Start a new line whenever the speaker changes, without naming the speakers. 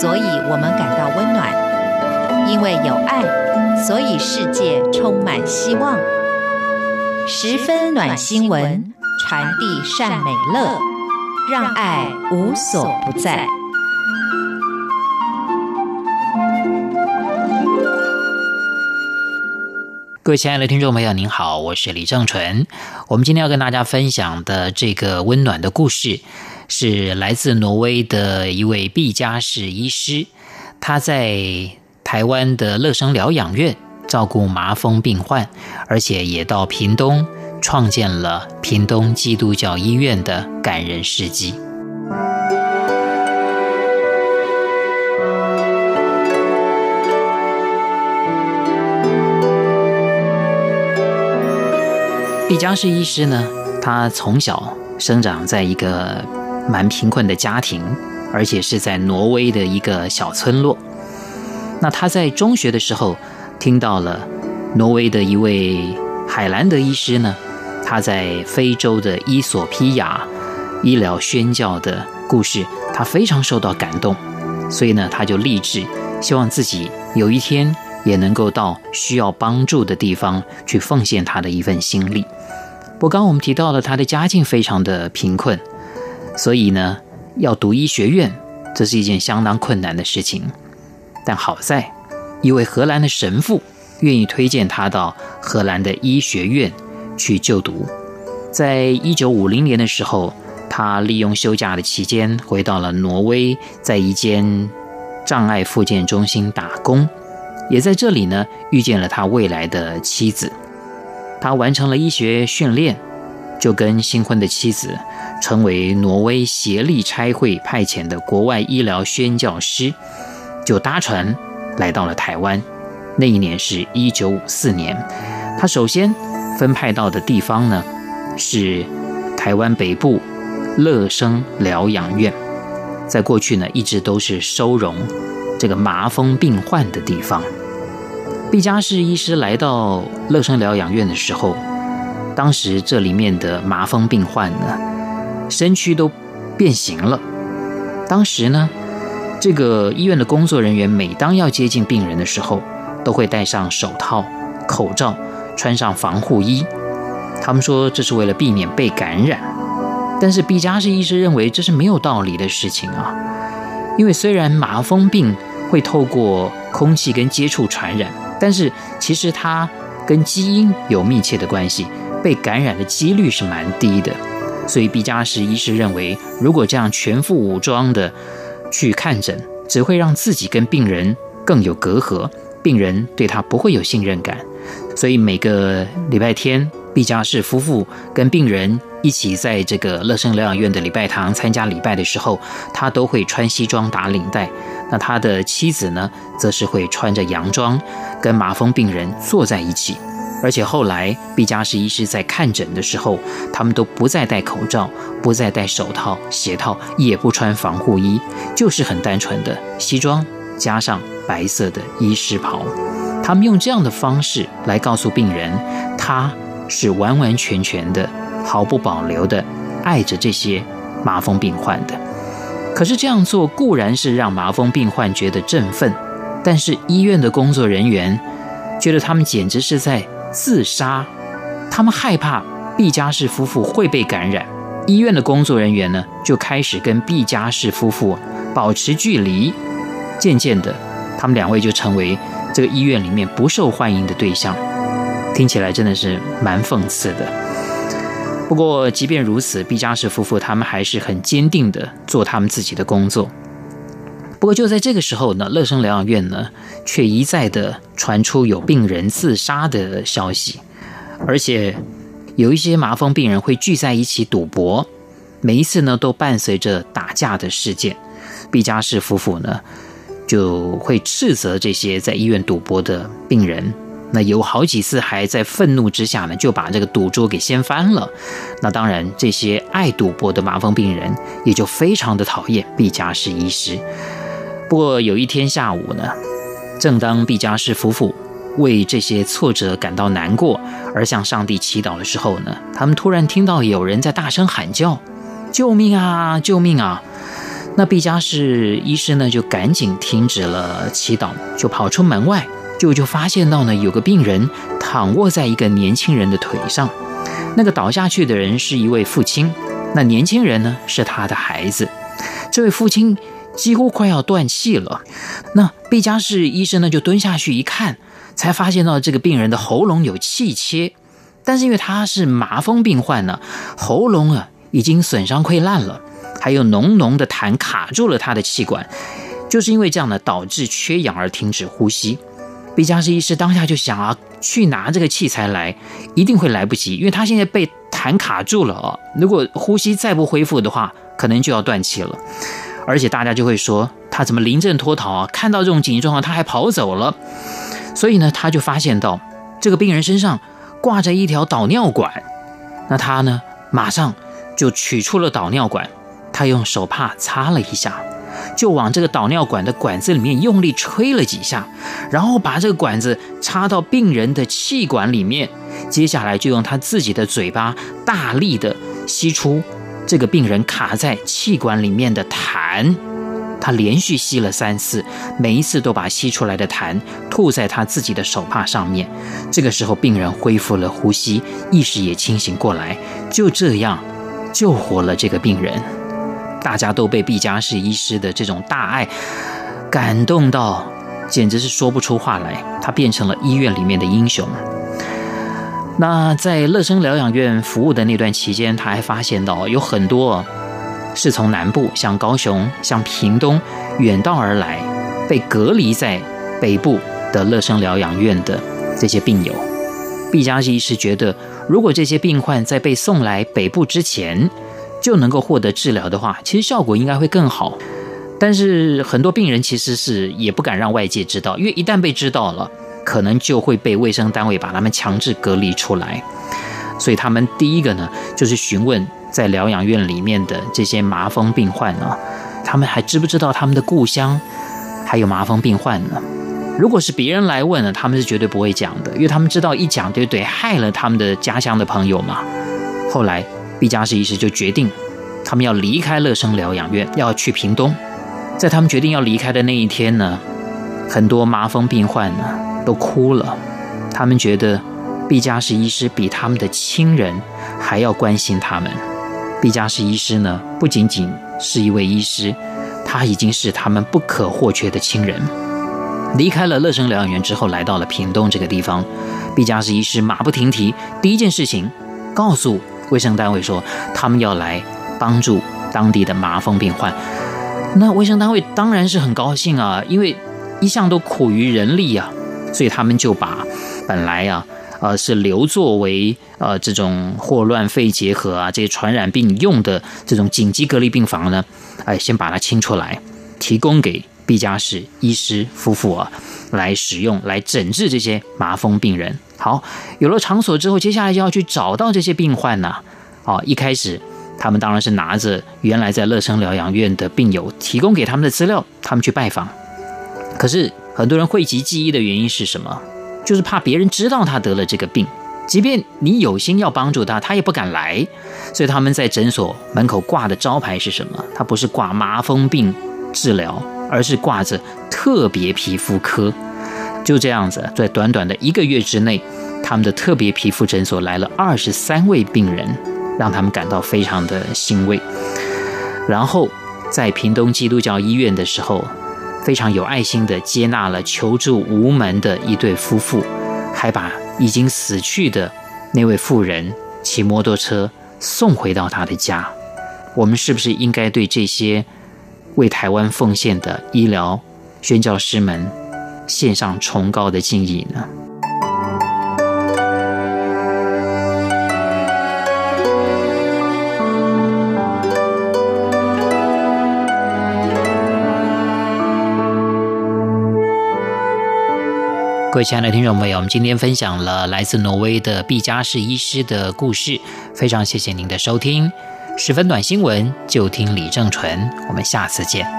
所以我们感到温暖；因为有爱，所以世界充满希望。十分暖新闻，传递善美乐，让爱无所不在。
各位亲爱的听众朋友，您好，我是李正纯。我们今天要跟大家分享的这个温暖的故事，是来自挪威的一位毕加士医师。他在台湾的乐生疗养院照顾麻风病患，而且也到屏东创建了屏东基督教医院的感人事迹。毕加士医师呢，他从小生长在一个蛮贫困的家庭，而且是在挪威的一个小村落。那他在中学的时候，听到了挪威的一位海兰德医师呢，他在非洲的伊索皮亚医疗宣教的故事，他非常受到感动，所以呢，他就立志，希望自己有一天也能够到需要帮助的地方去奉献他的一份心力。不，刚我们提到了他的家境非常的贫困，所以呢，要读医学院，这是一件相当困难的事情。但好在，一位荷兰的神父愿意推荐他到荷兰的医学院去就读。在一九五零年的时候，他利用休假的期间回到了挪威，在一间障碍复健中心打工，也在这里呢遇见了他未来的妻子。他完成了医学训练，就跟新婚的妻子成为挪威协力差会派遣的国外医疗宣教师，就搭船来到了台湾。那一年是一九五四年，他首先分派到的地方呢是台湾北部乐生疗养院，在过去呢一直都是收容这个麻风病患的地方。毕加士医师来到乐生疗养院的时候，当时这里面的麻风病患呢，身躯都变形了。当时呢，这个医院的工作人员每当要接近病人的时候，都会戴上手套、口罩，穿上防护衣。他们说这是为了避免被感染。但是毕加士医师认为这是没有道理的事情啊，因为虽然麻风病会透过空气跟接触传染。但是其实它跟基因有密切的关系，被感染的几率是蛮低的。所以毕加士医师认为，如果这样全副武装的去看诊，只会让自己跟病人更有隔阂，病人对他不会有信任感。所以每个礼拜天，毕加士夫妇跟病人一起在这个乐生疗养院的礼拜堂参加礼拜的时候，他都会穿西装打领带。那他的妻子呢，则是会穿着洋装，跟麻风病人坐在一起。而且后来毕加斯医师在看诊的时候，他们都不再戴口罩，不再戴手套、鞋套，也不穿防护衣，就是很单纯的西装加上白色的医师袍。他们用这样的方式来告诉病人，他是完完全全的、毫不保留的爱着这些麻风病患的。可是这样做固然是让麻风病患觉得振奋，但是医院的工作人员觉得他们简直是在自杀，他们害怕毕加士夫妇会被感染。医院的工作人员呢，就开始跟毕加士夫妇保持距离，渐渐的，他们两位就成为这个医院里面不受欢迎的对象。听起来真的是蛮讽刺的。不过，即便如此，毕加士夫妇他们还是很坚定的做他们自己的工作。不过，就在这个时候呢，乐生疗养院呢却一再地传出有病人自杀的消息，而且有一些麻风病人会聚在一起赌博，每一次呢都伴随着打架的事件。毕加士夫妇呢就会斥责这些在医院赌博的病人。那有好几次还在愤怒之下呢，就把这个赌桌给掀翻了。那当然，这些爱赌博的麻风病人也就非常的讨厌毕加士医师。不过有一天下午呢，正当毕加士夫妇为这些挫折感到难过，而向上帝祈祷的时候呢，他们突然听到有人在大声喊叫：“救命啊！救命啊！”那毕加士医师呢，就赶紧停止了祈祷，就跑出门外，就就发现到呢，有个病人躺卧在一个年轻人的腿上。那个倒下去的人是一位父亲，那年轻人呢，是他的孩子。这位父亲几乎快要断气了。那毕加士医生呢，就蹲下去一看，才发现到这个病人的喉咙有气切，但是因为他是麻风病患呢，喉咙啊已经损伤溃烂了。还有浓浓的痰卡住了他的气管，就是因为这样呢，导致缺氧而停止呼吸。毕加士医师当下就想啊，去拿这个器材来，一定会来不及，因为他现在被痰卡住了啊。如果呼吸再不恢复的话，可能就要断气了。而且大家就会说，他怎么临阵脱逃啊？看到这种紧急状况，他还跑走了。所以呢，他就发现到这个病人身上挂着一条导尿管，那他呢，马上就取出了导尿管。他用手帕擦了一下，就往这个导尿管的管子里面用力吹了几下，然后把这个管子插到病人的气管里面。接下来就用他自己的嘴巴大力的吸出这个病人卡在气管里面的痰。他连续吸了三次，每一次都把吸出来的痰吐在他自己的手帕上面。这个时候，病人恢复了呼吸，意识也清醒过来，就这样救活了这个病人。大家都被毕加士医师的这种大爱感动到，简直是说不出话来。他变成了医院里面的英雄。那在乐生疗养院服务的那段期间，他还发现到有很多是从南部，像高雄、像屏东远道而来，被隔离在北部的乐生疗养院的这些病友。毕加西医师觉得，如果这些病患在被送来北部之前，就能够获得治疗的话，其实效果应该会更好。但是很多病人其实是也不敢让外界知道，因为一旦被知道了，可能就会被卫生单位把他们强制隔离出来。所以他们第一个呢，就是询问在疗养院里面的这些麻风病患呢，他们还知不知道他们的故乡还有麻风病患呢？如果是别人来问呢，他们是绝对不会讲的，因为他们知道一讲对不对，害了他们的家乡的朋友嘛。后来。毕加士医师就决定，他们要离开乐生疗养院，要去屏东。在他们决定要离开的那一天呢，很多麻风病患呢都哭了。他们觉得毕加士医师比他们的亲人还要关心他们。毕加士医师呢，不仅仅是一位医师，他已经是他们不可或缺的亲人。离开了乐生疗养院之后，来到了屏东这个地方，毕加士医师马不停蹄，第一件事情告诉。卫生单位说，他们要来帮助当地的麻风病患。那卫生单位当然是很高兴啊，因为一向都苦于人力啊，所以他们就把本来啊，呃，是留作为呃这种霍乱、肺结核啊这些传染病用的这种紧急隔离病房呢，哎，先把它清出来，提供给毕加士医师夫妇啊来使用，来诊治这些麻风病人。好，有了场所之后，接下来就要去找到这些病患呐。啊，一开始他们当然是拿着原来在乐生疗养院的病友提供给他们的资料，他们去拜访。可是很多人讳疾忌医的原因是什么？就是怕别人知道他得了这个病，即便你有心要帮助他，他也不敢来。所以他们在诊所门口挂的招牌是什么？他不是挂麻风病治疗，而是挂着特别皮肤科。就这样子，在短短的一个月之内，他们的特别皮肤诊所来了二十三位病人，让他们感到非常的欣慰。然后在屏东基督教医院的时候，非常有爱心的接纳了求助无门的一对夫妇，还把已经死去的那位妇人骑摩托车送回到他的家。我们是不是应该对这些为台湾奉献的医疗宣教师们，献上崇高的敬意呢。各位亲爱的听众朋友，我们今天分享了来自挪威的毕加士医师的故事，非常谢谢您的收听。十分短新闻，就听李正淳，我们下次见。